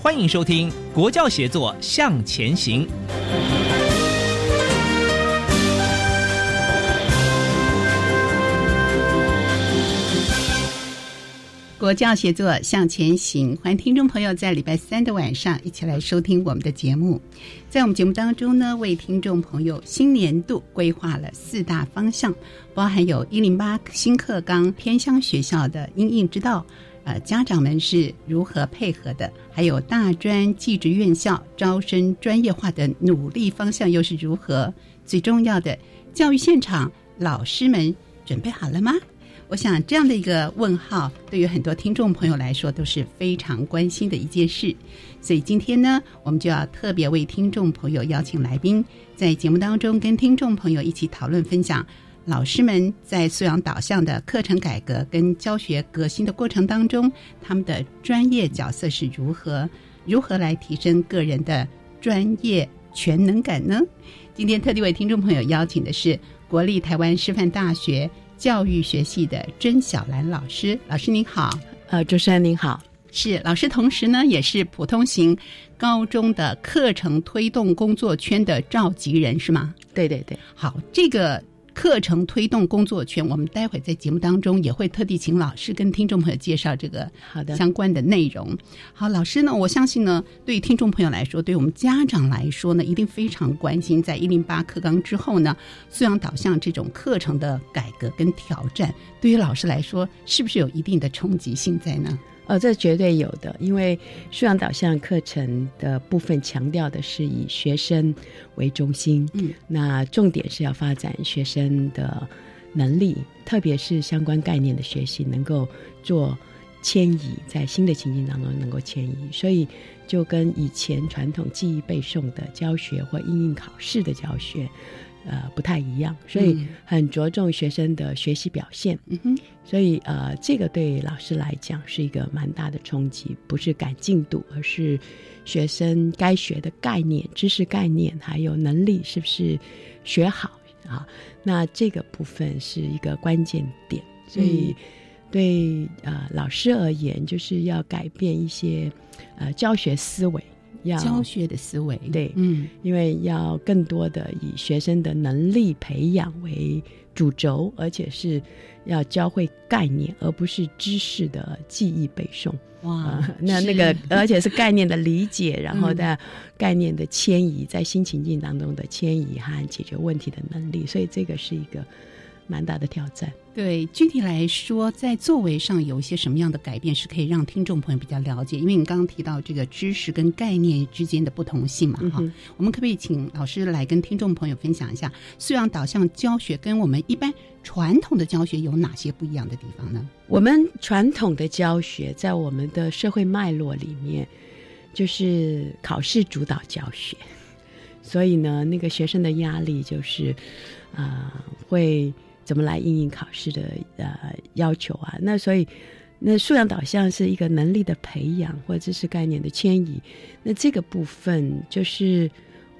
欢迎收听《国教协作向前行》。国教协作向前行，欢迎听众朋友在礼拜三的晚上一起来收听我们的节目。在我们节目当中呢，为听众朋友新年度规划了四大方向，包含有一零八新课纲偏乡学校的应应之道，呃，家长们是如何配合的，还有大专技职院校招生专业化的努力方向又是如何？最重要的，教育现场老师们准备好了吗？我想这样的一个问号，对于很多听众朋友来说都是非常关心的一件事。所以今天呢，我们就要特别为听众朋友邀请来宾，在节目当中跟听众朋友一起讨论分享，老师们在素养导向的课程改革跟教学革新的过程当中，他们的专业角色是如何，如何来提升个人的专业全能感呢？今天特地为听众朋友邀请的是国立台湾师范大学。教育学系的甄小兰老师，老师您好，呃，主持人您好，是老师，同时呢也是普通型高中的课程推动工作圈的召集人，是吗？对对对，好，这个。课程推动工作圈，我们待会在节目当中也会特地请老师跟听众朋友介绍这个好的相关的内容。好，老师呢，我相信呢，对于听众朋友来说，对我们家长来说呢，一定非常关心，在一零八课纲之后呢，素养导向这种课程的改革跟挑战，对于老师来说，是不是有一定的冲击性在呢？呃，这绝对有的，因为素养导向课程的部分强调的是以学生为中心，嗯，那重点是要发展学生的能力，特别是相关概念的学习，能够做迁移，在新的情境当中能够迁移，所以就跟以前传统记忆背诵的教学或应用考试的教学。呃，不太一样，所以很着重学生的学习表现。嗯哼，所以呃，这个对老师来讲是一个蛮大的冲击，不是赶进度，而是学生该学的概念、知识概念还有能力是不是学好啊？那这个部分是一个关键点。所以对呃老师而言，就是要改变一些呃教学思维。要教学的思维，对，嗯，因为要更多的以学生的能力培养为主轴，而且是要教会概念，而不是知识的记忆背诵。哇，那那个，而且是概念的理解，然后在概念的迁移，在新情境当中的迁移和解决问题的能力，所以这个是一个。蛮大的挑战。对，具体来说，在作为上有一些什么样的改变，是可以让听众朋友比较了解？因为你刚刚提到这个知识跟概念之间的不同性嘛，哈，我们可不可以请老师来跟听众朋友分享一下，素养导向教学跟我们一般传统的教学有哪些不一样的地方呢？我们传统的教学在我们的社会脉络里面，就是考试主导教学，所以呢，那个学生的压力就是啊会。怎么来应应考试的呃要求啊？那所以，那素养导向是一个能力的培养或知识概念的迁移。那这个部分就是，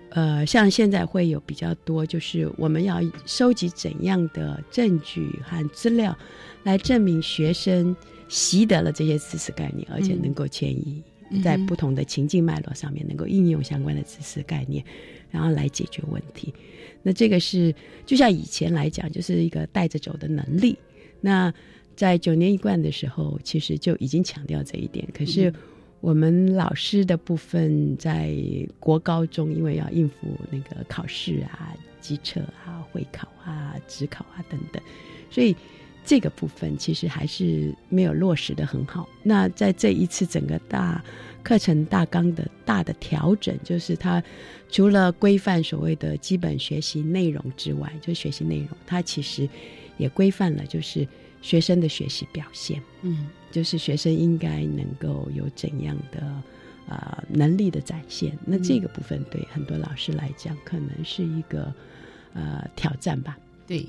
呃，像现在会有比较多，就是我们要收集怎样的证据和资料，来证明学生习得了这些知识概念，而且能够迁移。在不同的情境脉络上面能够应用相关的知识概念，然后来解决问题。那这个是就像以前来讲，就是一个带着走的能力。那在九年一贯的时候，其实就已经强调这一点。可是我们老师的部分，在国高中，因为要应付那个考试啊、机测啊、会考啊、职考啊等等，所以这个部分其实还是没有落实的很好。那在这一次整个大。课程大纲的大的调整，就是它除了规范所谓的基本学习内容之外，就学习内容，它其实也规范了，就是学生的学习表现。嗯，就是学生应该能够有怎样的啊能力的展现。那这个部分对很多老师来讲，可能是一个呃挑战吧。对。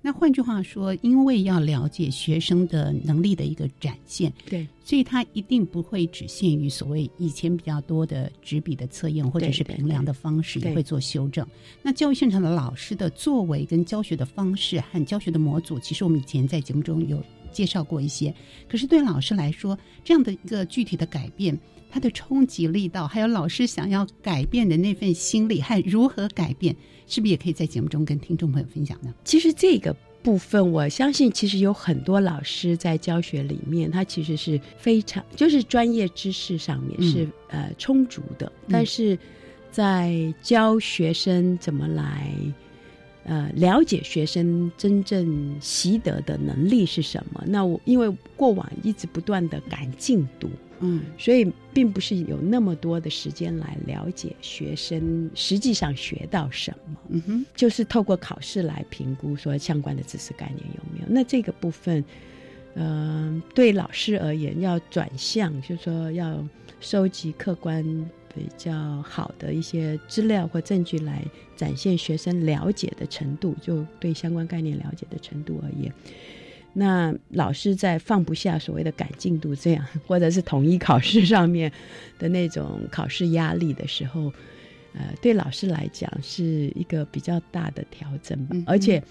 那换句话说，因为要了解学生的能力的一个展现，对，所以他一定不会只限于所谓以前比较多的纸笔的测验或者是评量的方式，也会做修正。那教育现场的老师的作为跟教学的方式和教学的模组，其实我们以前在节目中有介绍过一些。可是对老师来说，这样的一个具体的改变，它的冲击力道，还有老师想要改变的那份心理和如何改变。是不是也可以在节目中跟听众朋友分享呢？其实这个部分，我相信其实有很多老师在教学里面，他其实是非常就是专业知识上面是呃充足的，但是在教学生怎么来呃了解学生真正习得的能力是什么？那我因为过往一直不断的赶进度。嗯，所以并不是有那么多的时间来了解学生实际上学到什么。嗯哼，就是透过考试来评估说相关的知识概念有没有。那这个部分，嗯，对老师而言要转向，就是说要收集客观比较好的一些资料或证据来展现学生了解的程度，就对相关概念了解的程度而言。那老师在放不下所谓的赶进度这样，或者是统一考试上面的那种考试压力的时候，呃，对老师来讲是一个比较大的调整吧。而且，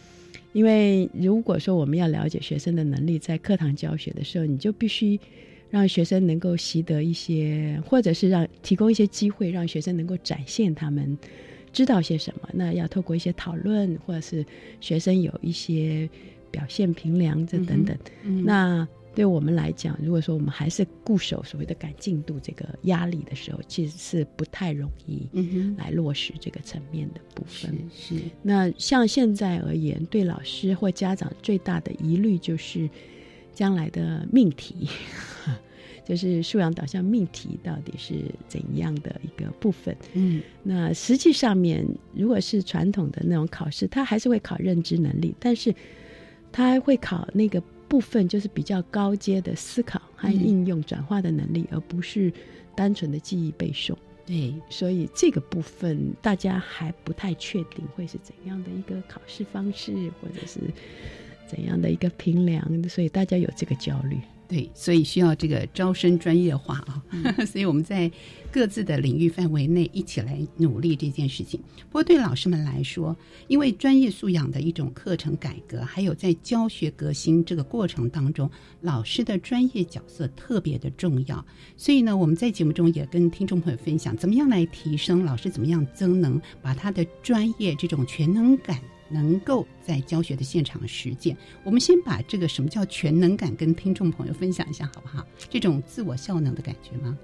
因为如果说我们要了解学生的能力，在课堂教学的时候，你就必须让学生能够习得一些，或者是让提供一些机会，让学生能够展现他们知道些什么。那要透过一些讨论，或者是学生有一些。表现平凉这等等，那对我们来讲，如果说我们还是固守所谓的赶进度这个压力的时候，其实是不太容易来落实这个层面的部分。是那像现在而言，对老师或家长最大的疑虑就是将来的命题，就是素养导向命题到底是怎样的一个部分？嗯，那实际上面如果是传统的那种考试，它还是会考认知能力，但是。他还会考那个部分，就是比较高阶的思考和应用转化的能力，而不是单纯的记忆背诵。对，所以这个部分大家还不太确定会是怎样的一个考试方式，或者是怎样的一个评量，所以大家有这个焦虑。对，所以需要这个招生专业化啊，所以我们在各自的领域范围内一起来努力这件事情。不过对老师们来说，因为专业素养的一种课程改革，还有在教学革新这个过程当中，老师的专业角色特别的重要。所以呢，我们在节目中也跟听众朋友分享，怎么样来提升老师怎么样增能，把他的专业这种全能感。能够在教学的现场实践，我们先把这个什么叫全能感跟听众朋友分享一下，好不好？这种自我效能的感觉吗？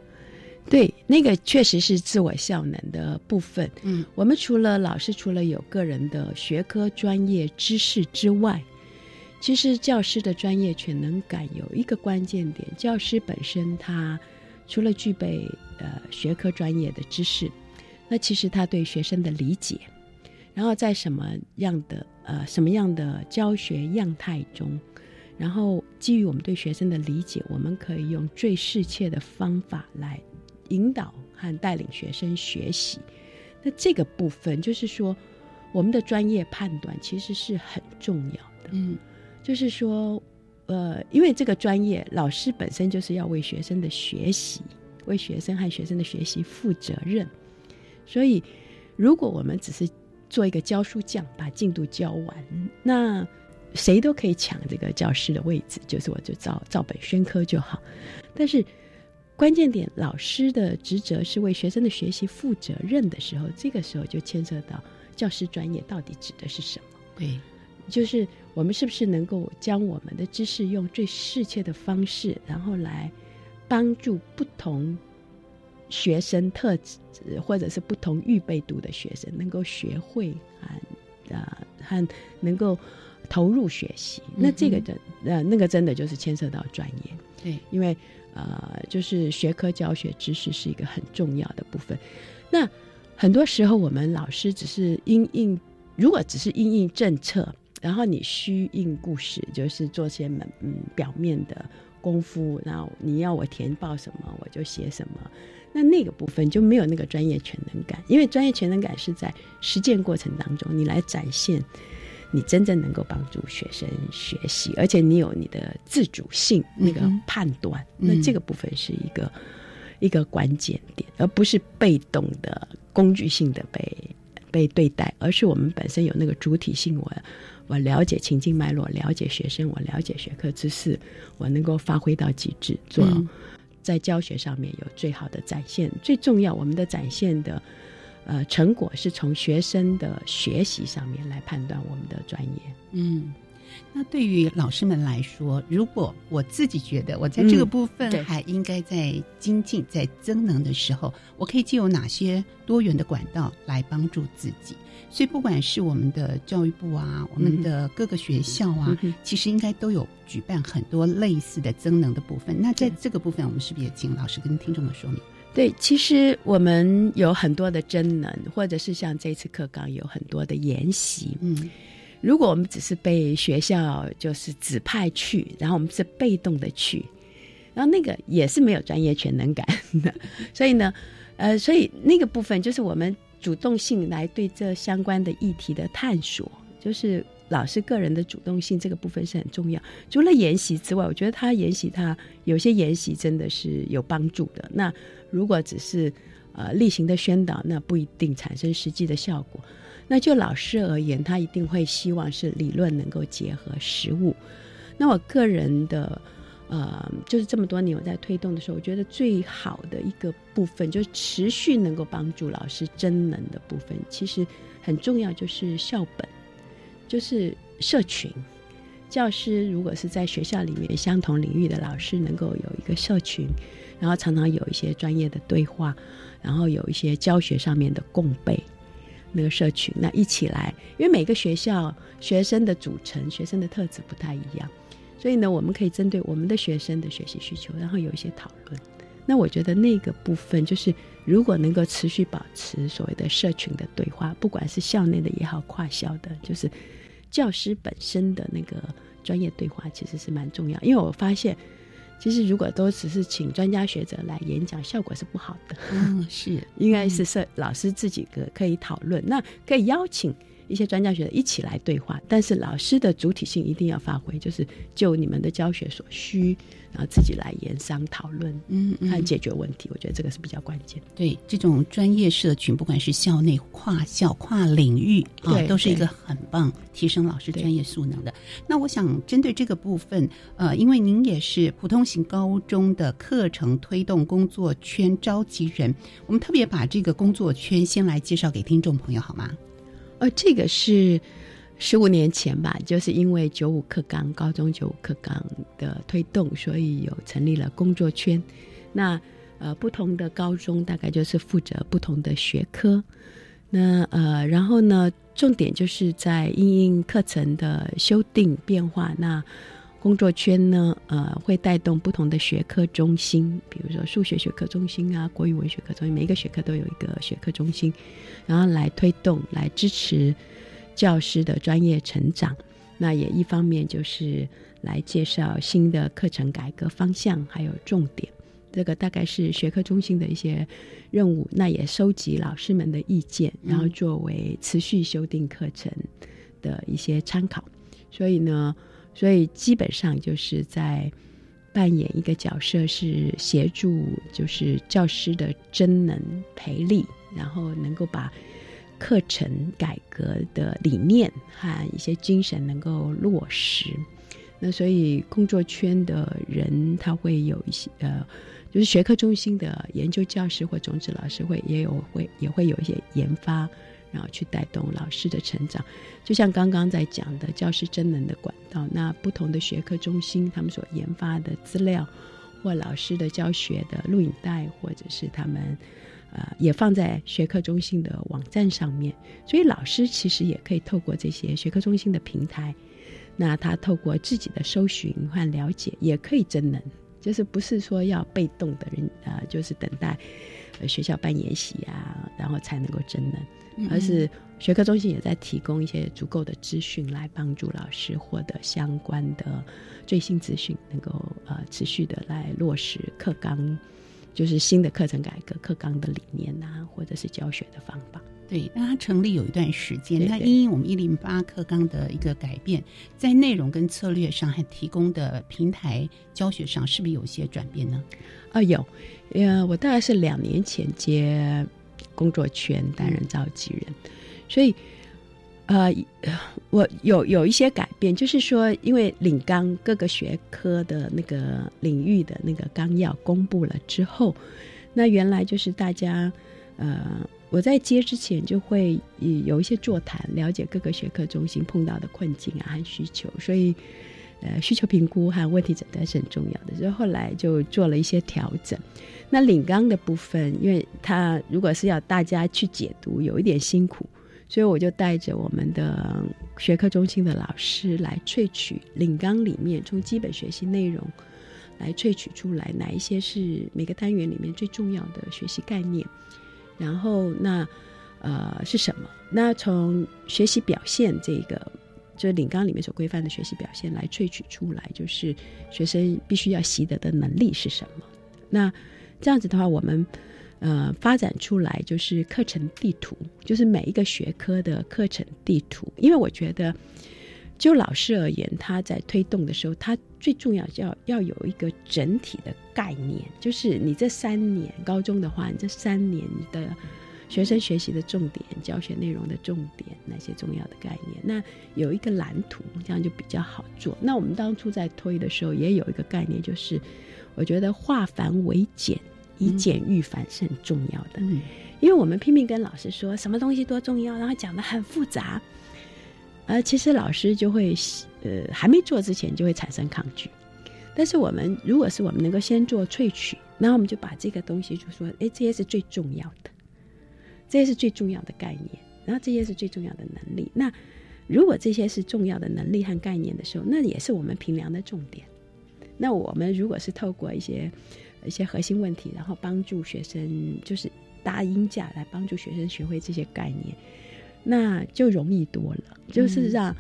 对，那个确实是自我效能的部分。嗯，我们除了老师除了有个人的学科专业知识之外，其实教师的专业全能感有一个关键点：教师本身他除了具备呃学科专业的知识，那其实他对学生的理解。然后在什么样的呃什么样的教学样态中，然后基于我们对学生的理解，我们可以用最适切的方法来引导和带领学生学习。那这个部分就是说，我们的专业判断其实是很重要的。嗯，就是说，呃，因为这个专业老师本身就是要为学生的学习、为学生和学生的学习负责任，所以如果我们只是做一个教书匠，把进度教完，那谁都可以抢这个教师的位置，就是我就照照本宣科就好。但是关键点，老师的职责是为学生的学习负责任的时候，这个时候就牵涉到教师专业到底指的是什么？对，就是我们是不是能够将我们的知识用最适切的方式，然后来帮助不同学生特质或者是不同预备度的学生，能够学会啊呃和能够投入学习。那这个真呃那个真的就是牵涉到专业。对，因为呃，就是学科教学知识是一个很重要的部分。那很多时候我们老师只是因应，如果只是因应政策，然后你虚应故事，就是做些门嗯表面的功夫，然后你要我填报什么我就写什么，那那个部分就没有那个专业全能感，因为专业全能感是在实践过程当中你来展现。你真正能够帮助学生学习，而且你有你的自主性，那个判断，那这个部分是一个一个关键点，而不是被动的工具性的被被对待，而是我们本身有那个主体性。我我了解情境脉络，了解学生，我了解学科知识，我能够发挥到极致，做在教学上面有最好的展现。最重要，我们的展现的。呃，成果是从学生的学习上面来判断我们的专业。嗯，那对于老师们来说，如果我自己觉得我在这个部分还应该在精进、在增能的时候，我可以借由哪些多元的管道来帮助自己？所以，不管是我们的教育部啊，我们的各个学校啊，其实应该都有举办很多类似的增能的部分。那在这个部分，我们是不是也请老师跟听众们说明？对，其实我们有很多的真能，或者是像这次课纲有很多的研习。嗯，如果我们只是被学校就是指派去，然后我们是被动的去，然后那个也是没有专业全能感的。所以呢，呃，所以那个部分就是我们主动性来对这相关的议题的探索，就是老师个人的主动性这个部分是很重要。除了研习之外，我觉得他研习他有些研习真的是有帮助的。那如果只是呃例行的宣导，那不一定产生实际的效果。那就老师而言，他一定会希望是理论能够结合实物。那我个人的呃，就是这么多年我在推动的时候，我觉得最好的一个部分，就是持续能够帮助老师真能的部分，其实很重要，就是校本，就是社群。教师如果是在学校里面相同领域的老师，能够有一个社群。然后常常有一些专业的对话，然后有一些教学上面的共备，那个社群那一起来，因为每个学校学生的组成、学生的特质不太一样，所以呢，我们可以针对我们的学生的学习需求，然后有一些讨论。那我觉得那个部分就是，如果能够持续保持所谓的社群的对话，不管是校内的也好，跨校的，就是教师本身的那个专业对话，其实是蛮重要。因为我发现。其实，如果都只是请专家学者来演讲，效果是不好的。嗯，是，应该是设老师自己可可以讨论，那可以邀请。一些专家学者一起来对话，但是老师的主体性一定要发挥，就是就你们的教学所需，然后自己来研商讨论，嗯，和解决问题。我觉得这个是比较关键。对，这种专业社群，不管是校内、跨校、跨领域啊，都是一个很棒提升老师专业素能的。那我想针对这个部分，呃，因为您也是普通型高中的课程推动工作圈召集人，我们特别把这个工作圈先来介绍给听众朋友，好吗？呃，这个是十五年前吧，就是因为九五课纲高中九五课纲的推动，所以有成立了工作圈。那呃，不同的高中大概就是负责不同的学科。那呃，然后呢，重点就是在因应课程的修订变化。那工作圈呢，呃，会带动不同的学科中心，比如说数学学科中心啊，国语文学科中心，每一个学科都有一个学科中心。然后来推动、来支持教师的专业成长，那也一方面就是来介绍新的课程改革方向，还有重点。这个大概是学科中心的一些任务。那也收集老师们的意见，然后作为持续修订课程的一些参考。所以呢，所以基本上就是在扮演一个角色，是协助就是教师的真能培力。然后能够把课程改革的理念和一些精神能够落实，那所以工作圈的人他会有一些呃就是学科中心的研究教师或种子老师会也有会也会有一些研发，然后去带动老师的成长。就像刚刚在讲的教师真能的管道，那不同的学科中心他们所研发的资料，或老师的教学的录影带，或者是他们呃也放在学科中心的网站上面，所以老师其实也可以透过这些学科中心的平台，那他透过自己的搜寻和了解，也可以真能。就是不是说要被动的人啊，就是等待呃学校办研习啊，然后才能够真能，而是学科中心也在提供一些足够的资讯，来帮助老师获得相关的最新资讯，能够呃持续的来落实课纲，就是新的课程改革课纲的理念啊，或者是教学的方法。对，那它成立有一段时间，那因我们一零八课纲的一个改变，在内容跟策略上，还提供的平台教学上，是不是有些转变呢？啊，有，呃，我大概是两年前接工作圈担任召集人，所以，呃，我有有一些改变，就是说，因为领纲各个学科的那个领域的那个纲要公布了之后，那原来就是大家，呃。我在接之前就会有一些座谈，了解各个学科中心碰到的困境啊和需求，所以呃需求评估和问题诊断是很重要的。所以后来就做了一些调整。那领纲的部分，因为它如果是要大家去解读，有一点辛苦，所以我就带着我们的学科中心的老师来萃取领纲里面从基本学习内容来萃取出来哪一些是每个单元里面最重要的学习概念。然后那，呃，是什么？那从学习表现这个，就是领纲里面所规范的学习表现来萃取出来，就是学生必须要习得的能力是什么？那这样子的话，我们呃发展出来就是课程地图，就是每一个学科的课程地图。因为我觉得，就老师而言，他在推动的时候，他最重要要要有一个整体的概念，就是你这三年高中的话，你这三年的学生学习的重点、教学内容的重点，那些重要的概念，那有一个蓝图，这样就比较好做。那我们当初在推的时候，也有一个概念，就是我觉得化繁为简，以简驭繁是很重要的。因为我们拼命跟老师说什么东西多重要，然后讲的很复杂。呃，其实老师就会，呃，还没做之前就会产生抗拒。但是我们如果是我们能够先做萃取，然后我们就把这个东西就说，哎，这些是最重要的，这些是最重要的概念，然后这些是最重要的能力。那如果这些是重要的能力和概念的时候，那也是我们评量的重点。那我们如果是透过一些一些核心问题，然后帮助学生，就是搭音架来帮助学生学会这些概念。那就容易多了，就是让，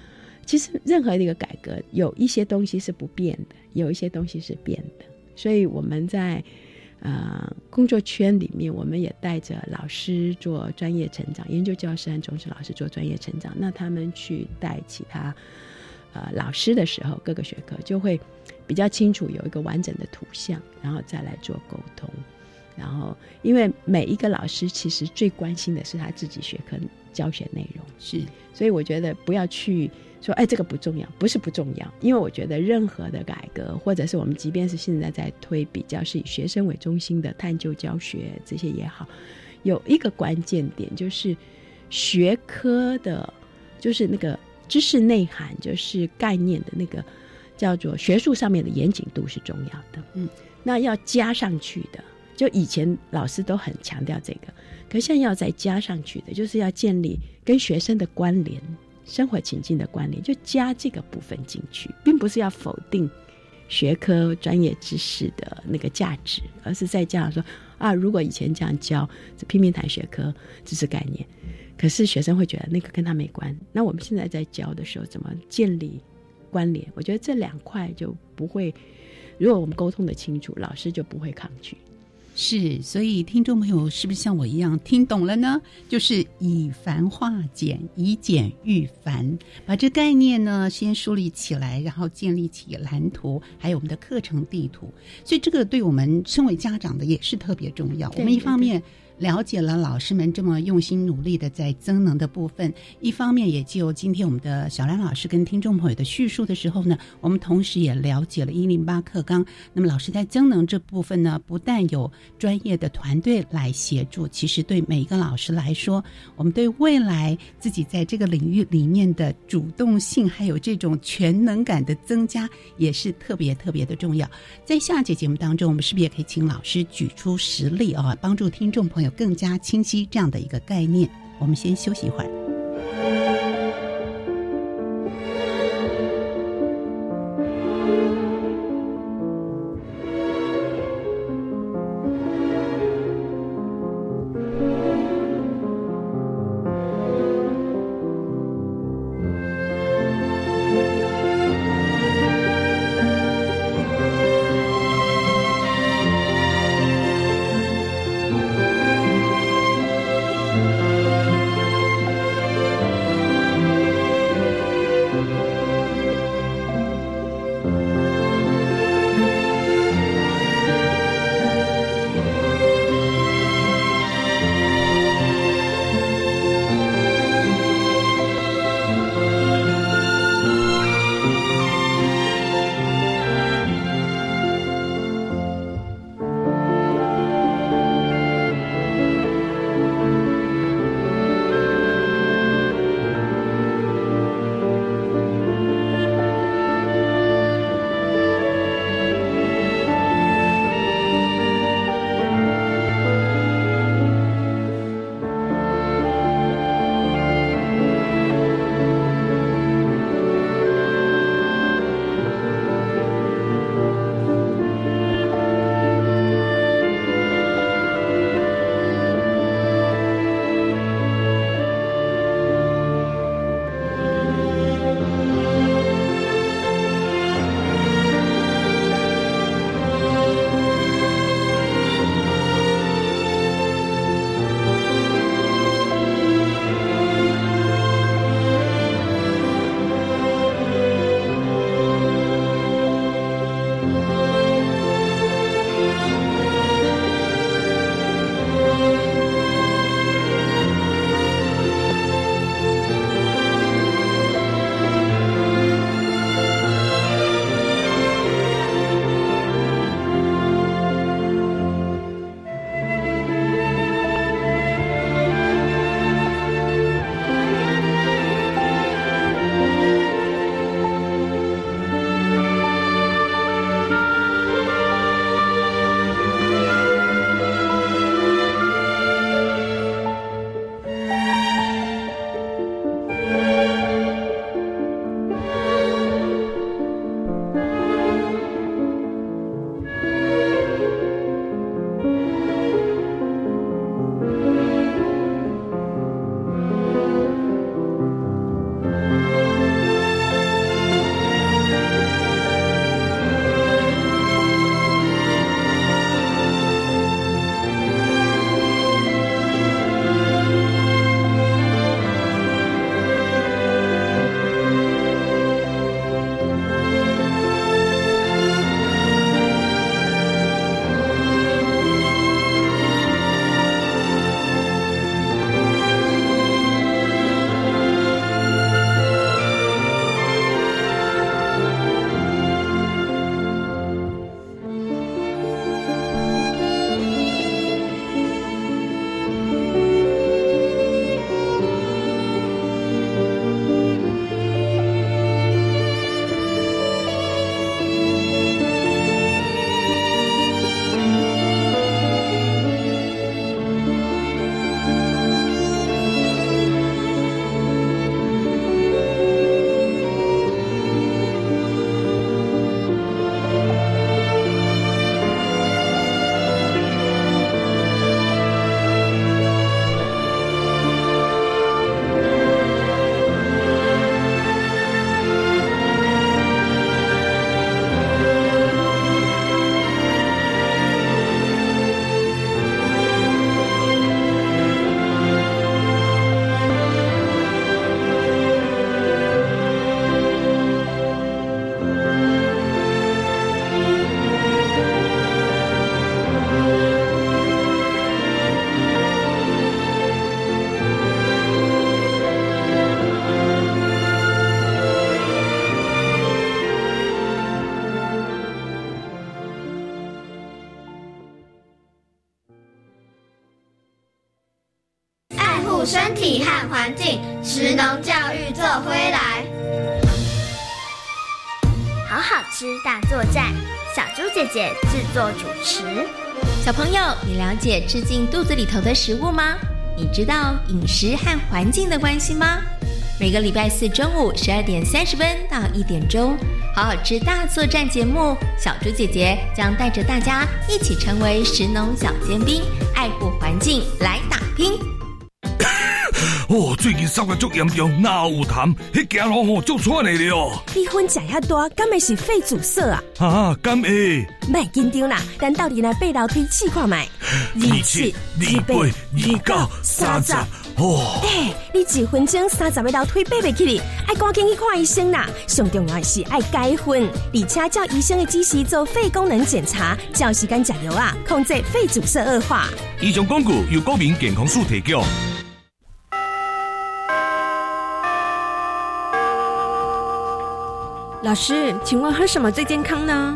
其实任何的一个改革，有一些东西是不变的，有一些东西是变的。所以我们在呃工作圈里面，我们也带着老师做专业成长，研究教师和中职老师做专业成长。那他们去带其他呃老师的时候，各个学科就会比较清楚，有一个完整的图像，然后再来做沟通。然后，因为每一个老师其实最关心的是他自己学科。教学内容。是，所以我觉得不要去说，哎，这个不重要，不是不重要，因为我觉得任何的改革，或者是我们即便是现在在推比较是以学生为中心的探究教学这些也好，有一个关键点就是学科的，就是那个知识内涵，就是概念的那个叫做学术上面的严谨度是重要的。嗯，那要加上去的，就以前老师都很强调这个。可现在要再加上去的，就是要建立跟学生的关联、生活情境的关联，就加这个部分进去，并不是要否定学科专业知识的那个价值，而是再加上说啊，如果以前这样教，这拼命谈学科知识概念，可是学生会觉得那个跟他没关。那我们现在在教的时候，怎么建立关联？我觉得这两块就不会，如果我们沟通的清楚，老师就不会抗拒。是，所以听众朋友是不是像我一样听懂了呢？就是以繁化简，以简驭繁，把这概念呢先梳理起来，然后建立起蓝图，还有我们的课程地图。所以这个对我们身为家长的也是特别重要。我们一方面了解了老师们这么用心努力的在增能的部分，一方面也就今天我们的小兰老师跟听众朋友的叙述的时候呢，我们同时也了解了一零八课纲。那么老师在增能这部分呢，不但有专业的团队来协助，其实对每一个老师来说，我们对未来自己在这个领域里面的主动性，还有这种全能感的增加，也是特别特别的重要。在下节节目当中，我们是不是也可以请老师举出实例啊，帮助听众朋友更加清晰这样的一个概念？我们先休息一会儿。你了解吃进肚子里头的食物吗？你知道饮食和环境的关系吗？每个礼拜四中午十二点三十分到一点钟，好好吃大作战节目，小猪姐姐将带着大家一起成为食农小尖兵，爱护环境来打拼。哦，最近烧得足严重，哪有痰？迄行路吼足喘的了。你烟食遐多，敢会是肺阻塞啊？啊，敢会？卖紧张啦，咱到底来背楼梯试看卖。二七、二八、二九、三十。哦。哎，你一分钟三十个楼梯爬袂起哩，爱赶紧去看医生啦。上重要是爱改烟，而且照医生的指示做肺功能检查，照时间食药啊，控制肺阻塞恶化。以上广告由国民健康署提供。老师，请问喝什么最健康呢？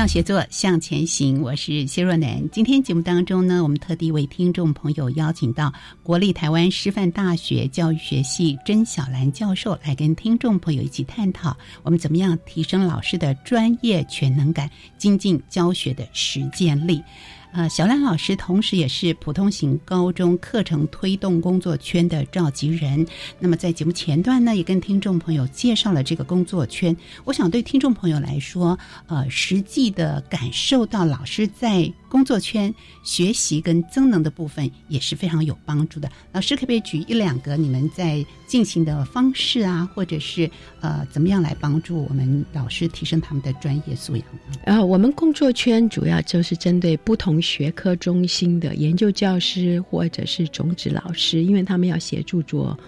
向协作向前行，我是谢若楠。今天节目当中呢，我们特地为听众朋友邀请到国立台湾师范大学教育学系甄小兰教授来跟听众朋友一起探讨，我们怎么样提升老师的专业全能感，精进教学的实践力。呃，小兰老师同时也是普通型高中课程推动工作圈的召集人。那么在节目前段呢，也跟听众朋友介绍了这个工作圈。我想对听众朋友来说，呃，实际的感受到老师在工作圈学习跟增能的部分也是非常有帮助的。老师可不可以举一两个你们在进行的方式啊，或者是呃，怎么样来帮助我们老师提升他们的专业素养？呃，我们工作圈主要就是针对不同。学科中心的研究教师或者是种子老师，因为他们要协助做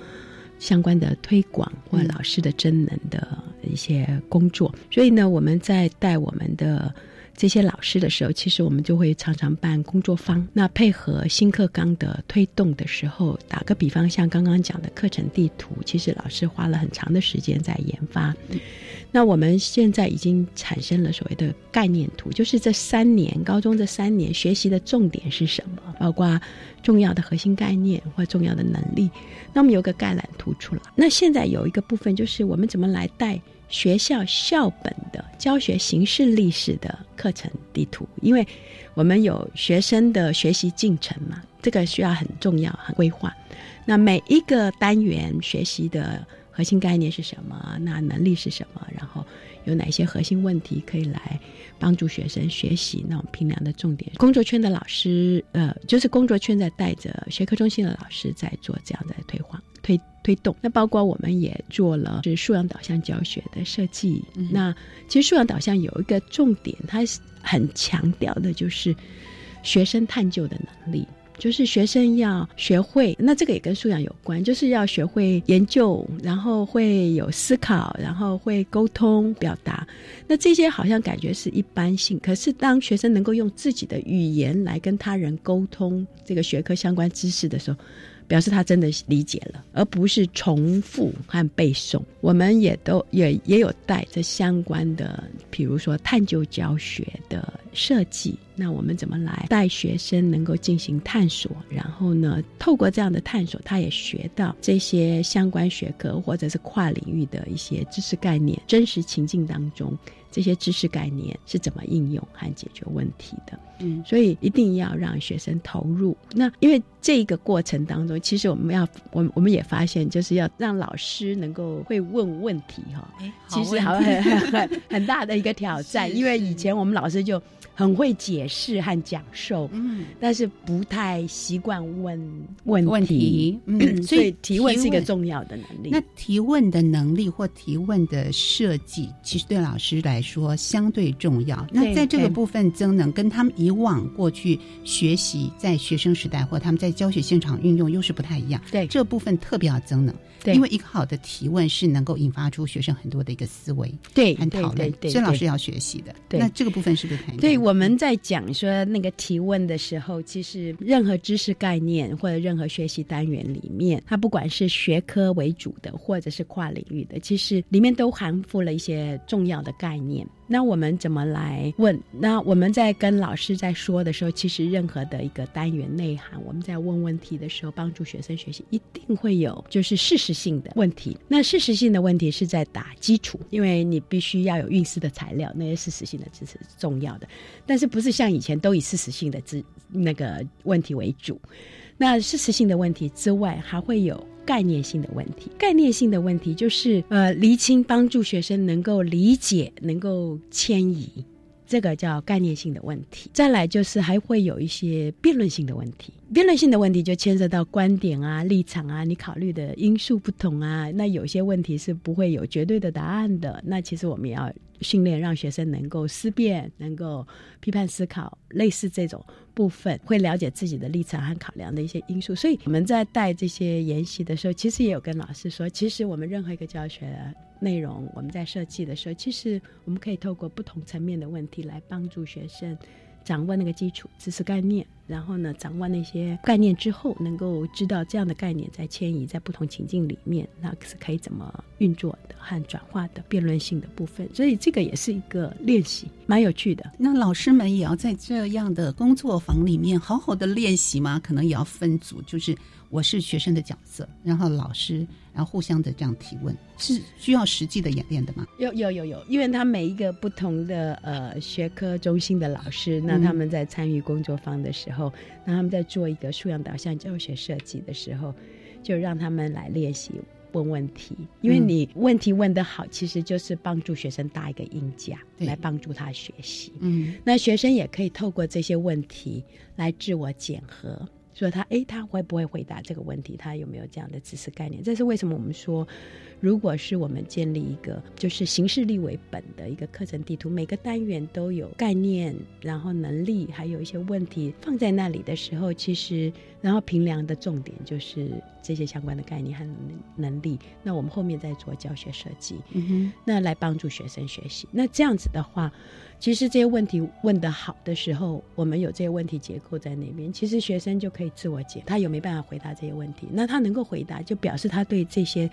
相关的推广或老师的真能的一些工作，所以呢，我们在带我们的这些老师的时候，其实我们就会常常办工作坊。那配合新课纲的推动的时候，打个比方，像刚刚讲的课程地图，其实老师花了很长的时间在研发。那我们现在已经产生了所谓的概念图，就是这三年高中这三年学习的重点是什么，包括重要的核心概念或重要的能力。那我们有个概览图出来。那现在有一个部分就是我们怎么来带学校校本的教学形式历史的课程地图，因为我们有学生的学习进程嘛，这个需要很重要很规划。那每一个单元学习的。核心概念是什么？那能力是什么？然后有哪些核心问题可以来帮助学生学习？那我们平量的重点，工作圈的老师，呃，就是工作圈在带着学科中心的老师在做这样的推广、推推动。那包括我们也做了是素养导向教学的设计。那其实素养导向有一个重点，它很强调的就是学生探究的能力。就是学生要学会，那这个也跟素养有关，就是要学会研究，然后会有思考，然后会沟通表达。那这些好像感觉是一般性，可是当学生能够用自己的语言来跟他人沟通这个学科相关知识的时候，表示他真的理解了，而不是重复和背诵。我们也都也也有带着相关的，比如说探究教学的。设计。那我们怎么来带学生能够进行探索？然后呢，透过这样的探索，他也学到这些相关学科或者是跨领域的一些知识概念，真实情境当中。这些知识概念是怎么应用和解决问题的？嗯，所以一定要让学生投入。那因为这个过程当中，其实我们要，我我们也发现，就是要让老师能够会问问题哈。其实好很很很大的一个挑战，因为以前我们老师就。很会解释和讲授，嗯，但是不太习惯问问问题，嗯，所以提问是一个重要的能力。那提问的能力或提问的设计，其实对老师来说相对重要。那在这个部分增能跟他们以往过去学习在学生时代或他们在教学现场运用又是不太一样。对这部分特别要增能，对，因为一个好的提问是能够引发出学生很多的一个思维，对，很讨论，所以老师要学习的。对，那这个部分是不是很？对。我们在讲说那个提问的时候，其实任何知识概念或者任何学习单元里面，它不管是学科为主的，或者是跨领域的，其实里面都含附了一些重要的概念。那我们怎么来问？那我们在跟老师在说的时候，其实任何的一个单元内涵，我们在问问题的时候，帮助学生学习，一定会有就是事实性的问题。那事实性的问题是在打基础，因为你必须要有运思的材料，那些事实性的知识是重要的。但是不是像以前都以事实性的知那个问题为主？那事实性的问题之外，还会有。概念性的问题，概念性的问题就是呃，厘清帮助学生能够理解、能够迁移，这个叫概念性的问题。再来就是还会有一些辩论性的问题，辩论性的问题就牵涉到观点啊、立场啊，你考虑的因素不同啊，那有些问题是不会有绝对的答案的。那其实我们也要。训练让学生能够思辨，能够批判思考，类似这种部分，会了解自己的立场和考量的一些因素。所以我们在带这些研习的时候，其实也有跟老师说，其实我们任何一个教学内容，我们在设计的时候，其实我们可以透过不同层面的问题来帮助学生。掌握那个基础知识概念，然后呢，掌握那些概念之后，能够知道这样的概念在迁移在不同情境里面，那是可以怎么运作的和转化的辩论性的部分。所以这个也是一个练习，蛮有趣的。那老师们也要在这样的工作坊里面好好的练习吗？可能也要分组，就是我是学生的角色，然后老师。然后互相的这样提问，是需要实际的演练的吗？有有有有，因为他每一个不同的呃学科中心的老师，那他们在参与工作坊的时候，那他们在做一个素养导向教学设计的时候，就让他们来练习问问题。因为你问题问得好，其实就是帮助学生搭一个音架，来帮助他学习。嗯，那学生也可以透过这些问题来自我检核。说他哎，他会不会回答这个问题？他有没有这样的知识概念？这是为什么我们说，如果是我们建立一个就是形式力为本的一个课程地图，每个单元都有概念，然后能力，还有一些问题放在那里的时候，其实然后评量的重点就是这些相关的概念和能力。那我们后面再做教学设计，嗯哼，那来帮助学生学习。那这样子的话。其实这些问题问得好的时候，我们有这些问题结构在那边，其实学生就可以自我解。他有没办法回答这些问题？那他能够回答，就表示他对这些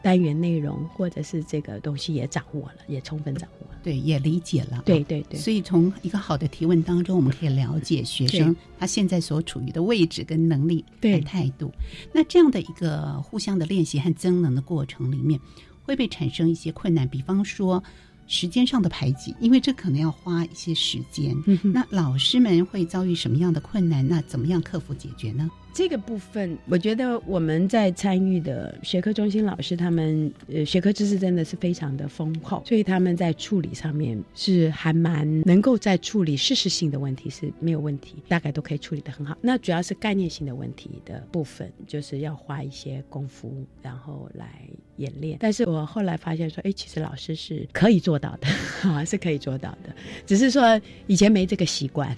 单元内容或者是这个东西也掌握了，也充分掌握了，对，也理解了。对对对。所以从一个好的提问当中，我们可以了解学生他现在所处于的位置跟能力、对态度。那这样的一个互相的练习和增能的过程里面，会被产生一些困难？比方说。时间上的排挤，因为这可能要花一些时间。那老师们会遭遇什么样的困难？那怎么样克服解决呢？这个部分，我觉得我们在参与的学科中心老师，他们呃学科知识真的是非常的丰厚，所以他们在处理上面是还蛮能够在处理事实性的问题是没有问题，大概都可以处理的很好。那主要是概念性的问题的部分，就是要花一些功夫，然后来演练。但是我后来发现说，哎，其实老师是可以做到的，是可以做到的，只是说以前没这个习惯。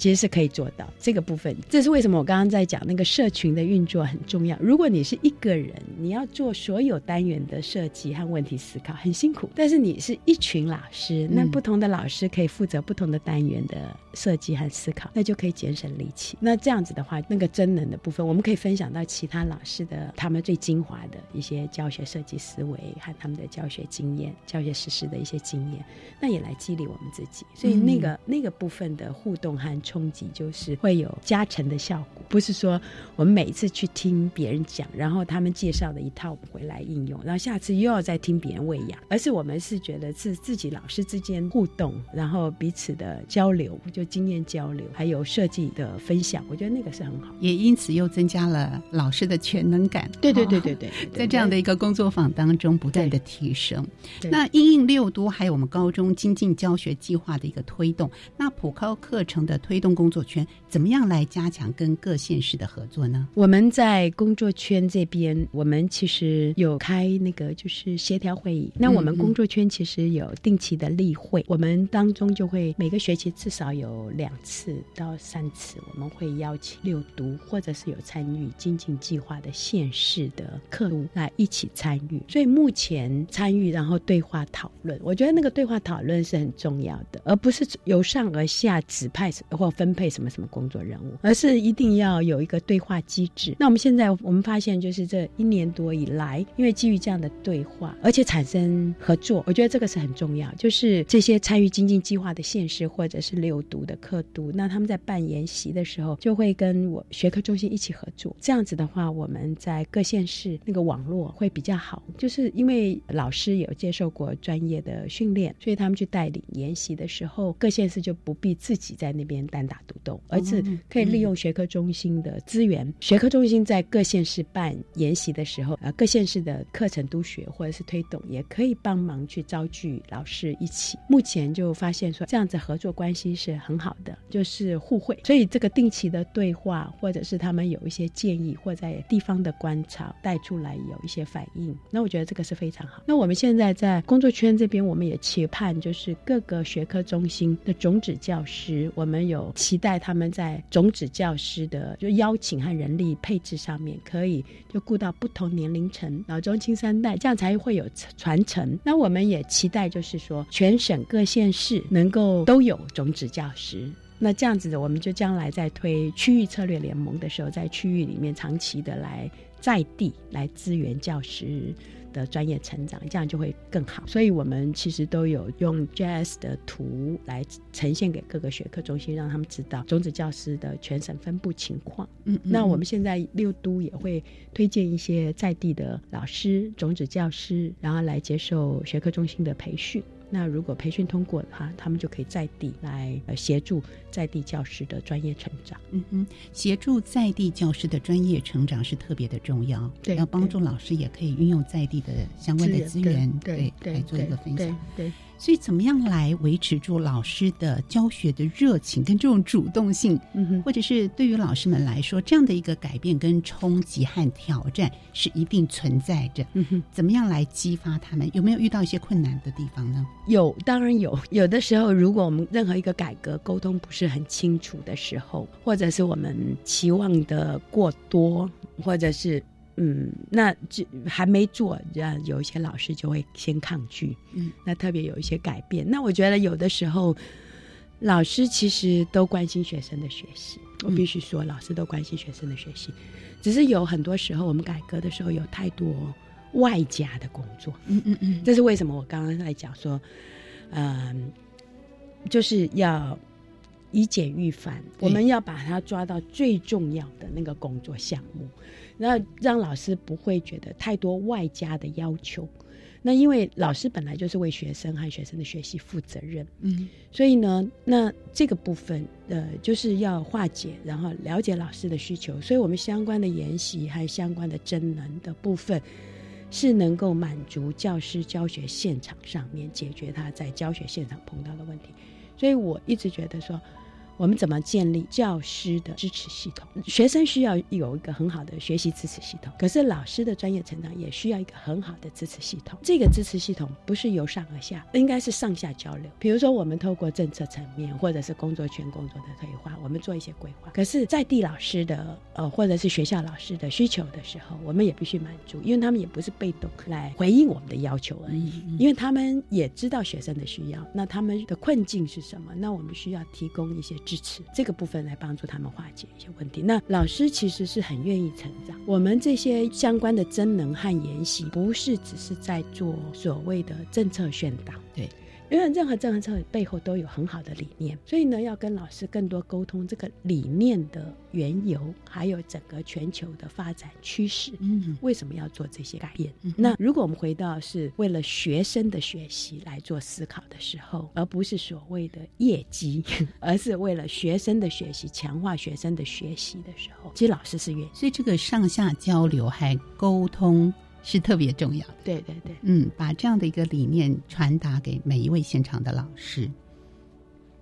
其实是可以做到这个部分。这是为什么我刚刚在讲那个社群的运作很重要。如果你是一个人，你要做所有单元的设计和问题思考，很辛苦。但是你是一群老师，那不同的老师可以负责不同的单元的设计和思考，那就可以节省力气。那这样子的话，那个真能的部分，我们可以分享到其他老师的他们最精华的一些教学设计思维和他们的教学经验、教学实施的一些经验，那也来激励我们自己。所以那个、那个部分的互动和冲击，就是会有加成的效果。不是说我们每一次去听别人讲，然后他们介绍的一套回来应用，然后下次又要再听别人喂养，而是我们是觉得是自己老师之间互动，然后彼此的交流，就经验交流，还有设计的分享，我觉得那个是很好。也因此又增加了老师的全能感。对对对对对，在这样的一个工作坊当中不断的提升。那应应六都还有我们高中精进教学计划的一个推动，那普高课程的推动工作圈怎么样来加强跟各县市的合作呢？我们在工作圈这边，我们其实有开那个就是协调会议。那我们工作圈其实有定期的例会，我们当中就会每个学期至少有两次到三次，我们会邀请六都或者是有参与精进计划的县市的客户来一起参与。所以目前参与然后对话讨论，我觉得那个对话讨论是很重要的，而不是由上而下指派或分配什么什么工作任务，而是一定要有一个对话机制。那我们现在我们发现，就是这一年多以来，因为基于这样的对话，而且产生合作，我觉得这个是很重要。就是这些参与精进计划的县市或者是六读的课读，那他们在办研习的时候，就会跟我学科中心一起合作。这样子的话，我们在各县市那个网络会比较好。就是因为老师有接受过专业的训练，所以他们去带领研习的时候，各县市就不必自己在那边单打独斗，而是可以利用学科中心的资源。学科中心在各县市办研习的时候，呃，各县市的课程督学或者是推动，也可以帮忙去招聚老师一起。目前就发现说，这样子合作关系是很好的，就是互惠。所以这个定期的对话，或者是他们有一些建议，或在地方的观察带出来有一些反应，那我觉得这个是非常好。那我们现在在工作圈这边，我们也期盼就是各个学科中心的种子教师，我们有期待他们在在种子教师的就邀请和人力配置上面，可以就顾到不同年龄层，老中青三代，这样才会有传承。那我们也期待就是说，全省各县市能够都有种子教师。那这样子，我们就将来在推区域策略联盟的时候，在区域里面长期的来在地来支援教师。的专业成长，这样就会更好。所以我们其实都有用 JS 的图来呈现给各个学科中心，让他们知道种子教师的全省分布情况。嗯，那我们现在六都也会推荐一些在地的老师、种子教师，然后来接受学科中心的培训。那如果培训通过的话，他们就可以在地来协助在地教师的专业成长。嗯哼，协助在地教师的专业成长是特别的重要。对，要帮助老师也可以运用在地的相关的资源，对，来做一个分享。对。所以，怎么样来维持住老师的教学的热情跟这种主动性？嗯哼，或者是对于老师们来说，这样的一个改变跟冲击和挑战是一定存在着。嗯哼，怎么样来激发他们？有没有遇到一些困难的地方呢？有，当然有。有的时候，如果我们任何一个改革沟通不是很清楚的时候，或者是我们期望的过多，或者是。嗯，那这还没做，样有一些老师就会先抗拒。嗯，那特别有一些改变。那我觉得有的时候，老师其实都关心学生的学习。我必须说，老师都关心学生的学习，只是有很多时候我们改革的时候有太多外加的工作。嗯嗯嗯，这是为什么？我刚刚在讲说，嗯，就是要以简驭繁，我们要把它抓到最重要的那个工作项目。那让老师不会觉得太多外加的要求，那因为老师本来就是为学生和学生的学习负责任，嗯，所以呢，那这个部分呃就是要化解，然后了解老师的需求，所以我们相关的研习还有相关的真能的部分，是能够满足教师教学现场上面解决他在教学现场碰到的问题，所以我一直觉得说。我们怎么建立教师的支持系统？学生需要有一个很好的学习支持系统，可是老师的专业成长也需要一个很好的支持系统。这个支持系统不是由上而下，应该是上下交流。比如说，我们透过政策层面，或者是工作圈工作的退化，我们做一些规划。可是，在地老师的呃，或者是学校老师的需求的时候，我们也必须满足，因为他们也不是被动来回应我们的要求而已，因为他们也知道学生的需要，那他们的困境是什么？那我们需要提供一些。支持这个部分来帮助他们化解一些问题。那老师其实是很愿意成长。我们这些相关的真能和研习，不是只是在做所谓的政策宣导。对。因为任何政策背后都有很好的理念，所以呢，要跟老师更多沟通这个理念的缘由，还有整个全球的发展趋势。嗯，为什么要做这些改变？那如果我们回到是为了学生的学习来做思考的时候，而不是所谓的业绩，而是为了学生的学习，强化学生的学习的时候，其实老师是愿意。所以这个上下交流还沟通。是特别重要，对对对，嗯，把这样的一个理念传达给每一位现场的老师。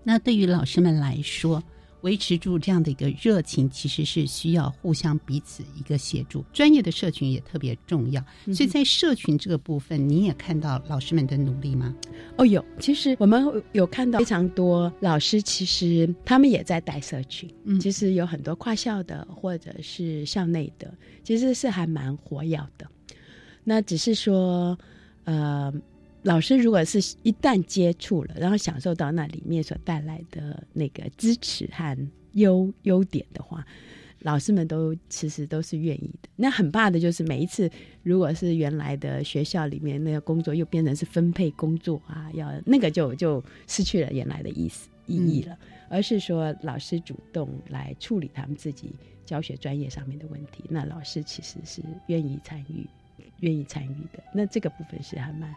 那对于老师们来说，维持住这样的一个热情，其实是需要互相彼此一个协助。专业的社群也特别重要，所以在社群这个部分，你也看到老师们的努力吗？哦，有，其实我们有看到非常多老师，其实他们也在带社群。嗯，其实有很多跨校的或者是校内的，其实是还蛮活跃的。那只是说，呃，老师如果是一旦接触了，然后享受到那里面所带来的那个支持和优优点的话，老师们都其实都是愿意的。那很怕的就是每一次，如果是原来的学校里面那个工作又变成是分配工作啊，要那个就就失去了原来的意思意义了，而是说老师主动来处理他们自己教学专业上面的问题，那老师其实是愿意参与。愿意参与的，那这个部分是还蛮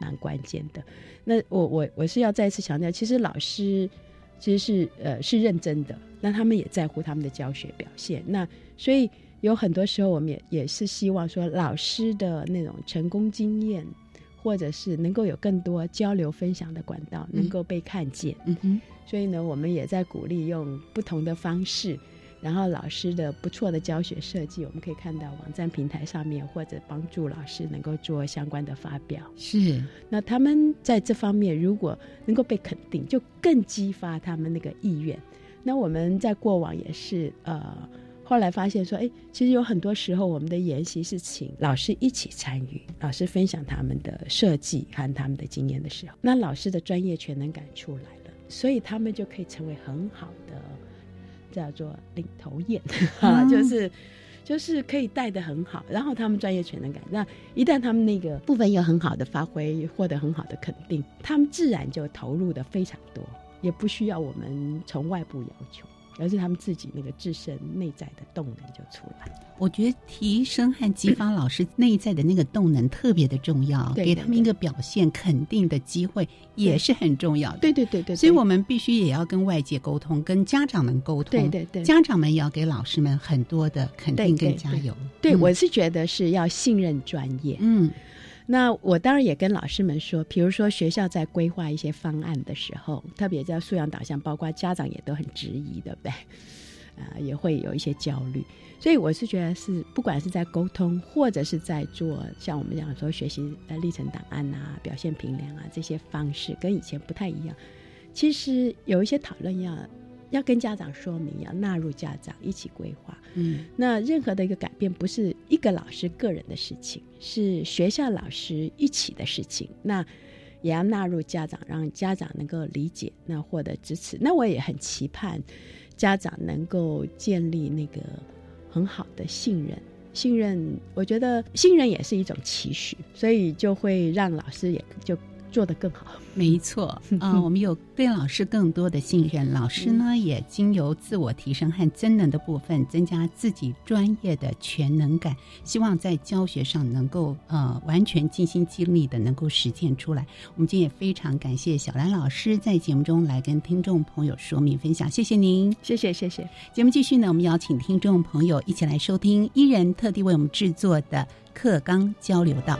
蛮关键的。那我我我是要再次强调，其实老师其实是呃是认真的，那他们也在乎他们的教学表现。那所以有很多时候，我们也也是希望说，老师的那种成功经验，或者是能够有更多交流分享的管道，能够被看见。嗯哼。所以呢，我们也在鼓励用不同的方式。然后老师的不错的教学设计，我们可以看到网站平台上面，或者帮助老师能够做相关的发表。是，那他们在这方面如果能够被肯定，就更激发他们那个意愿。那我们在过往也是，呃，后来发现说，哎，其实有很多时候我们的研习是请老师一起参与，老师分享他们的设计和他们的经验的时候，那老师的专业全能感出来了，所以他们就可以成为很好的。叫做领头雁，哈，就是就是可以带的很好，然后他们专业全能感，那一旦他们那个部分有很好的发挥，获得很好的肯定，他们自然就投入的非常多，也不需要我们从外部要求。而是他们自己那个自身内在的动能就出来。我觉得提升和激发老师内在的那个动能特别的重要，给他们一个表现肯定的机会也是很重要的。对对对对，所以我们必须也要跟外界沟通，跟家长们沟通。对对对，家长们也要给老师们很多的肯定跟加油。对，我是觉得是要信任专业。嗯。那我当然也跟老师们说，比如说学校在规划一些方案的时候，特别在素养导向，包括家长也都很质疑，对不对？啊，也会有一些焦虑。所以我是觉得是，不管是在沟通，或者是在做像我们讲说学习呃历程档案啊、表现评量啊这些方式，跟以前不太一样。其实有一些讨论要。要跟家长说明，要纳入家长一起规划。嗯，那任何的一个改变不是一个老师个人的事情，是学校老师一起的事情。那也要纳入家长，让家长能够理解，那获得支持。那我也很期盼家长能够建立那个很好的信任。信任，我觉得信任也是一种期许，所以就会让老师也就。做得更好，没错啊，我们有对老师更多的信任，老师呢也经由自我提升和增能的部分，增加自己专业的全能感，希望在教学上能够呃完全尽心尽力的能够实践出来。我们今天也非常感谢小兰老师在节目中来跟听众朋友说明分享，谢谢您，谢谢谢谢。节目继续呢，我们邀请听众朋友一起来收听伊人特地为我们制作的课纲交流道。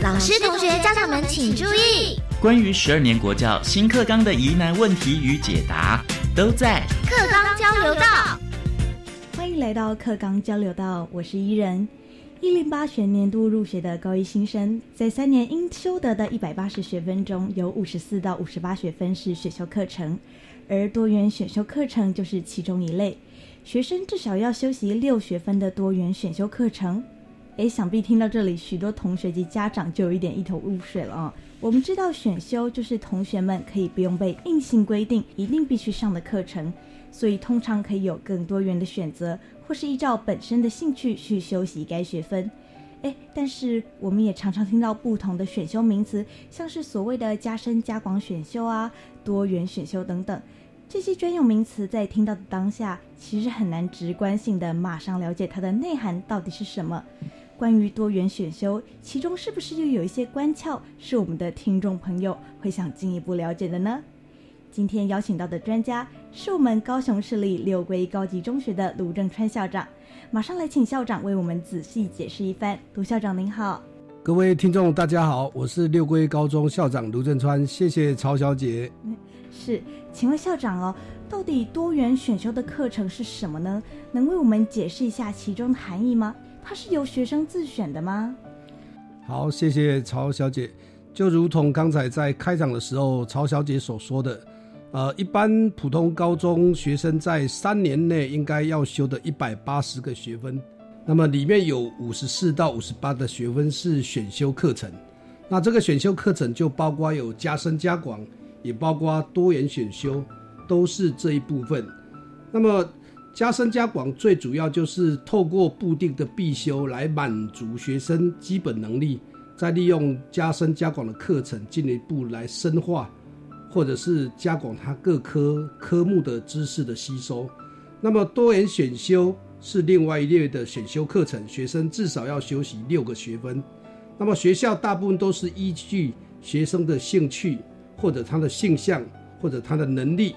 家长们请注意，关于十二年国教新课纲的疑难问题与解答，都在课纲交流道。欢迎来到课纲交流道，我是伊人。一零八学年度入学的高一新生，在三年应修得的一百八十学分中，有五十四到五十八学分是选修课程，而多元选修课程就是其中一类。学生至少要修习六学分的多元选修课程。诶，想必听到这里，许多同学及家长就有一点一头雾水了啊。我们知道选修就是同学们可以不用被硬性规定一定必须上的课程，所以通常可以有更多元的选择。或是依照本身的兴趣去修习该学分，哎，但是我们也常常听到不同的选修名词，像是所谓的加深加广选修啊、多元选修等等，这些专用名词在听到的当下，其实很难直观性的马上了解它的内涵到底是什么。关于多元选修，其中是不是又有一些关窍，是我们的听众朋友会想进一步了解的呢？今天邀请到的专家是我们高雄市立六龟高级中学的卢正川校长，马上来请校长为我们仔细解释一番。卢校长您好，各位听众大家好，我是六龟高中校长卢正川，谢谢曹小姐。是，请问校长哦，到底多元选修的课程是什么呢？能为我们解释一下其中的含义吗？它是由学生自选的吗？好，谢谢曹小姐。就如同刚才在开场的时候曹小姐所说的。呃，一般普通高中学生在三年内应该要修的一百八十个学分，那么里面有五十四到五十八的学分是选修课程，那这个选修课程就包括有加深加广，也包括多元选修，都是这一部分。那么加深加广最主要就是透过固定的必修来满足学生基本能力，再利用加深加广的课程进一步来深化。或者是加广它各科科目的知识的吸收，那么多元选修是另外一列的选修课程，学生至少要修习六个学分。那么学校大部分都是依据学生的兴趣，或者他的性向，或者他的能力，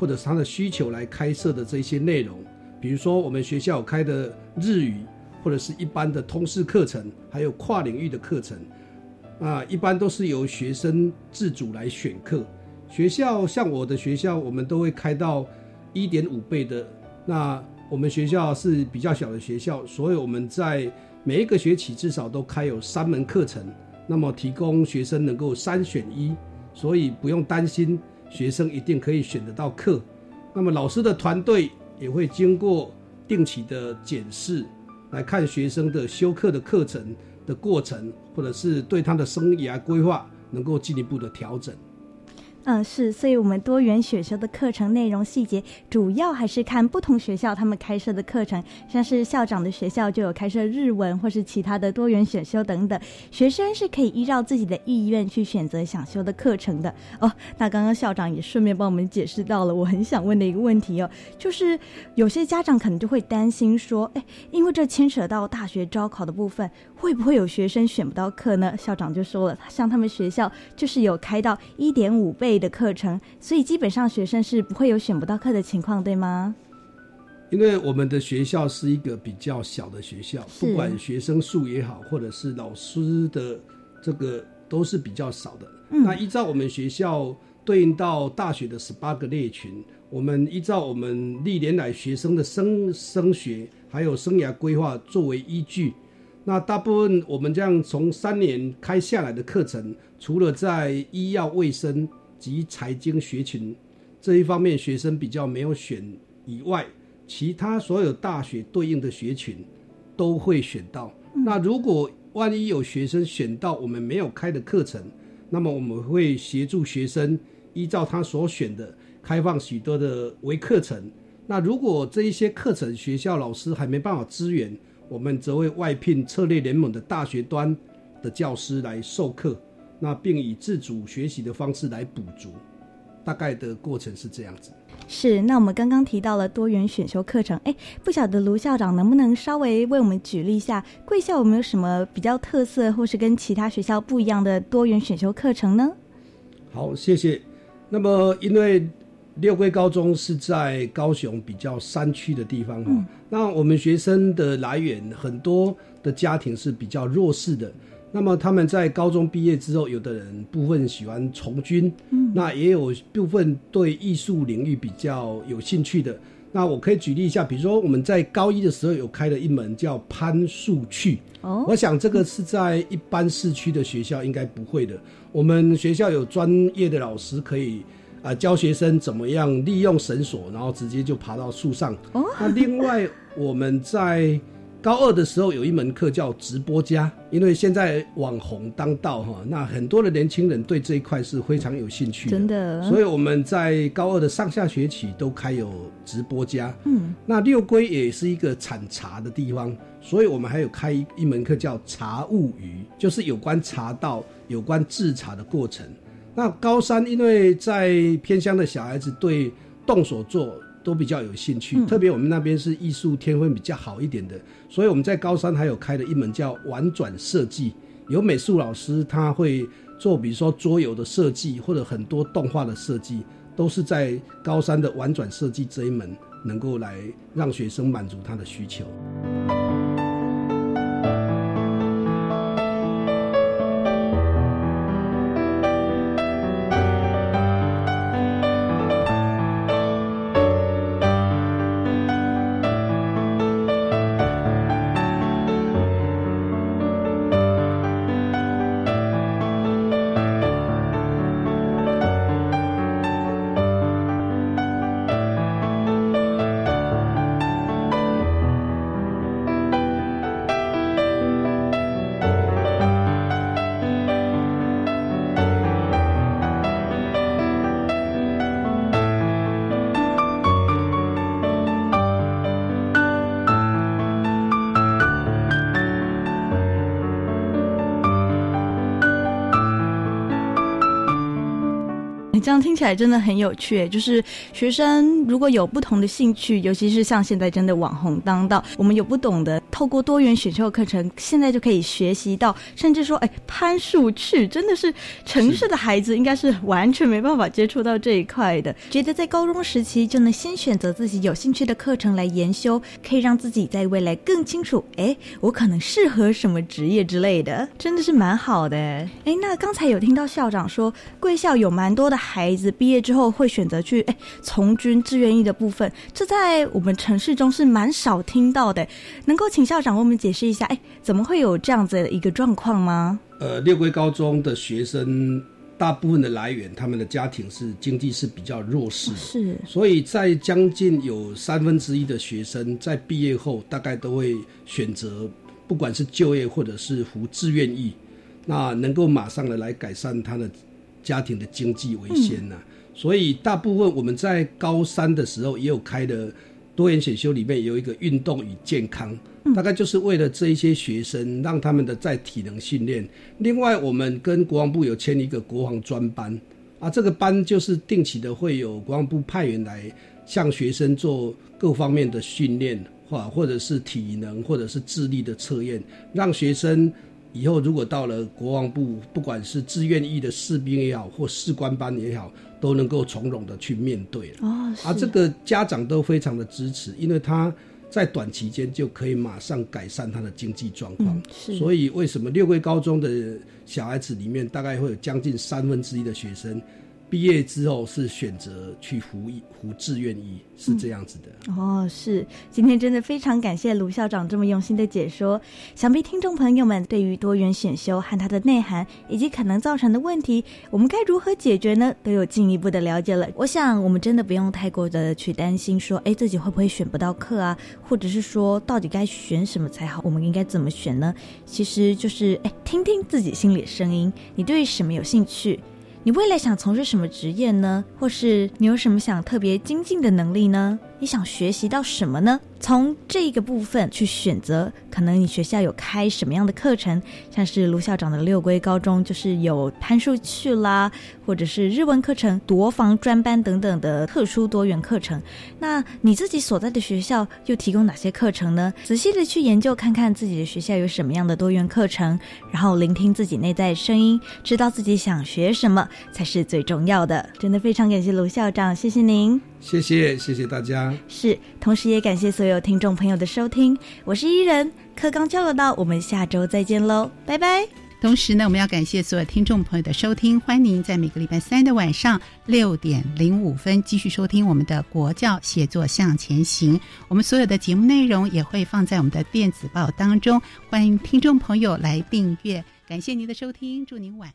或者是他的需求来开设的这些内容。比如说我们学校开的日语，或者是一般的通识课程，还有跨领域的课程，啊，一般都是由学生自主来选课。学校像我的学校，我们都会开到一点五倍的。那我们学校是比较小的学校，所以我们在每一个学期至少都开有三门课程，那么提供学生能够三选一，所以不用担心学生一定可以选得到课。那么老师的团队也会经过定期的检视，来看学生的修课的课程的过程，或者是对他的生涯规划能够进一步的调整。嗯，是，所以我们多元选修的课程内容细节，主要还是看不同学校他们开设的课程，像是校长的学校就有开设日文或是其他的多元选修等等，学生是可以依照自己的意愿去选择想修的课程的。哦，那刚刚校长也顺便帮我们解释到了我很想问的一个问题哦，就是有些家长可能就会担心说，哎，因为这牵扯到大学招考的部分，会不会有学生选不到课呢？校长就说了，像他们学校就是有开到一点五倍。的课程，所以基本上学生是不会有选不到课的情况，对吗？因为我们的学校是一个比较小的学校，不管学生数也好，或者是老师的这个都是比较少的。那依照我们学校对应到大学的十八个类群，我们依照我们历年来学生的升升学还有生涯规划作为依据，那大部分我们这样从三年开下来的课程，除了在医药卫生。及财经学群这一方面，学生比较没有选以外，其他所有大学对应的学群都会选到。那如果万一有学生选到我们没有开的课程，那么我们会协助学生依照他所选的开放许多的微课程。那如果这一些课程学校老师还没办法支援，我们则会外聘策略联盟的大学端的教师来授课。那并以自主学习的方式来补足，大概的过程是这样子。是，那我们刚刚提到了多元选修课程，哎，不晓得卢校长能不能稍微为我们举例一下，贵校有没有什么比较特色，或是跟其他学校不一样的多元选修课程呢？好，谢谢。那么，因为六桂高中是在高雄比较山区的地方哈，那我们学生的来源很多的家庭是比较弱势的。那么他们在高中毕业之后，有的人部分喜欢从军，嗯那也有部分对艺术领域比较有兴趣的。那我可以举例一下，比如说我们在高一的时候有开了一门叫攀树趣，哦我想这个是在一般市区的学校应该不会的。我们学校有专业的老师可以啊、教学生怎么样利用绳索，然后直接就爬到树上。哦那另外我们在高二的时候有一门课叫直播家，因为现在网红当道哈，那很多的年轻人对这一块是非常有兴趣的，真的所以我们在高二的上下学期都开有直播家。嗯，那六龟也是一个产茶的地方，所以我们还有开一一门课叫茶物语，就是有关茶道、有关制茶的过程。那高三因为在偏乡的小孩子对动手做都比较有兴趣，嗯特别我们那边是艺术天分比较好一点的，所以我们在高三还有开了一门叫玩转设计，有美术老师他会做，比如说桌游的设计或者很多动画的设计，都是在高三的玩转设计这一门能够来让学生满足他的需求。这样听起来真的很有趣，就是学生如果有不同的兴趣，尤其是像现在真的网红当道，我们有不懂的，透过多元选修课程，现在就可以学习到，甚至说，哎，攀树去，真的是城市的孩子应该是完全没办法接触到这一块的。觉得在高中时期就能先选择自己有兴趣的课程来研修，可以让自己在未来更清楚，哎，我可能适合什么职业之类的，真的是蛮好的。哎，那刚才有听到校长说，贵校有蛮多的孩子毕业之后会选择去哎从军志愿役的部分，这在我们城市中是蛮少听到的。能够请校长为我们解释一下，哎，怎么会有这样子的一个状况吗？呃，六龟高中的学生大部分的来源，他们的家庭是经济是比较弱势的，是所以在将近有三分之一的学生在毕业后，大概都会选择不管是就业或者是服志愿役，那能够马上的来改善他的家庭的经济为先呐、所以大部分我们在高三的时候也有开的多元选修里面有一个运动与健康，大概就是为了这一些学生，让他们的在体能训练。另外，我们跟国防部有签一个国防专班啊，这个班就是定期的会有国防部派员来向学生做各方面的训练，或或者是体能或者是智力的测验，让学生。以后如果到了国防部，不管是志愿役的士兵也好，或士官班也好，都能够从容的去面对了。哦，啊，这个家长都非常的支持，因为他在短期间就可以马上改善他的经济状况。嗯是所以为什么六桂高中的小孩子里面，大概会有将近三分之一的学生毕业之后是选择去服役、服志愿役，是这样子的。哦，是，今天真的非常感谢卢校长这么用心的解说。想必听众朋友们对于多元选修和它的内涵以及可能造成的问题，我们该如何解决呢？都有进一步的了解了。我想我们真的不用太过的去担心说，哎，自己会不会选不到课啊，或者是说到底该选什么才好？我们应该怎么选呢？其实就是哎，听听自己心里的声音，你对什么有兴趣？你未来想从事什么职业呢？或是你有什么想特别精进的能力呢？你想学习到什么呢？从这个部分去选择，可能你学校有开什么样的课程，像是卢校长的六龟高中就是有攀树去啦，或者是日文课程、国防专班等等的特殊多元课程。那你自己所在的学校又提供哪些课程呢？仔细的去研究看看自己的学校有什么样的多元课程，然后聆听自己内在声音，知道自己想学什么才是最重要的。真的非常感谢卢校长，谢谢您。谢谢，谢谢大家。是，同时也感谢所有听众朋友的收听，我是伊人，课刚交流到，我们下周再见喽，拜拜。同时呢，我们要感谢所有听众朋友的收听，欢迎您在每个礼拜三的晚上六点零五分继续收听我们的国教写作向前行。我们所有的节目内容也会放在我们的电子报当中，欢迎听众朋友来订阅。感谢您的收听，祝您晚。